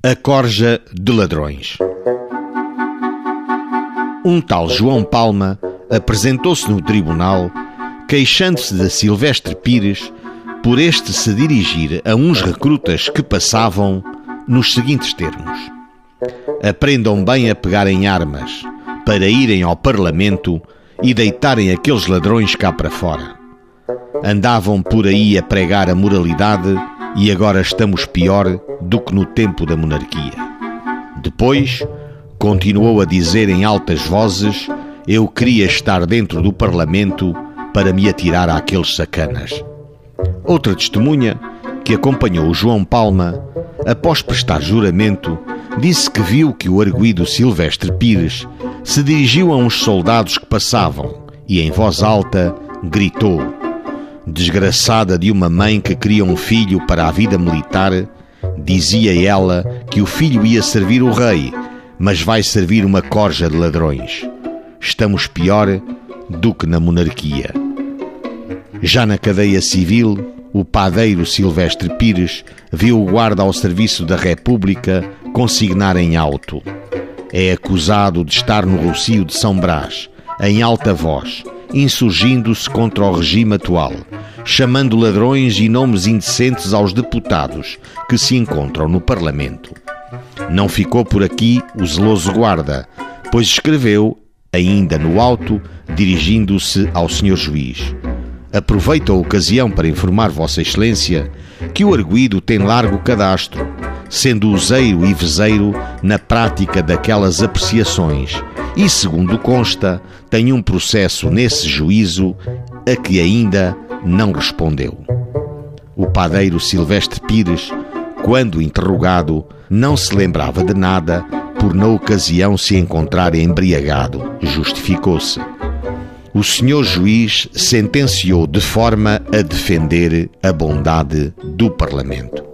A Corja de Ladrões. Um tal João Palma apresentou-se no tribunal queixando-se de Silvestre Pires por este se dirigir a uns recrutas que passavam nos seguintes termos: Aprendam bem a pegarem armas para irem ao Parlamento e deitarem aqueles ladrões cá para fora. Andavam por aí a pregar a moralidade e agora estamos pior do que no tempo da monarquia. Depois, continuou a dizer em altas vozes: Eu queria estar dentro do Parlamento para me atirar àqueles sacanas. Outra testemunha, que acompanhou João Palma, após prestar juramento, disse que viu que o arguído Silvestre Pires se dirigiu a uns soldados que passavam e, em voz alta, gritou: Desgraçada de uma mãe que cria um filho para a vida militar, dizia ela que o filho ia servir o rei, mas vai servir uma corja de ladrões. Estamos pior do que na monarquia. Já na cadeia civil, o padeiro Silvestre Pires viu o guarda ao serviço da República consignar em alto. É acusado de estar no Rocio de São Brás, em alta voz, insurgindo-se contra o regime atual, chamando ladrões e nomes indecentes aos deputados que se encontram no Parlamento. Não ficou por aqui o zeloso guarda, pois escreveu, ainda no alto, dirigindo-se ao senhor juiz. Aproveito a ocasião para informar Vossa Excelência que o arguído tem largo cadastro, sendo useiro e vezeiro na prática daquelas apreciações e, segundo consta, tem um processo nesse juízo a que ainda não respondeu. O padeiro Silvestre Pires, quando interrogado, não se lembrava de nada por na ocasião se encontrar embriagado. Justificou-se. O senhor juiz sentenciou de forma a defender a bondade do Parlamento.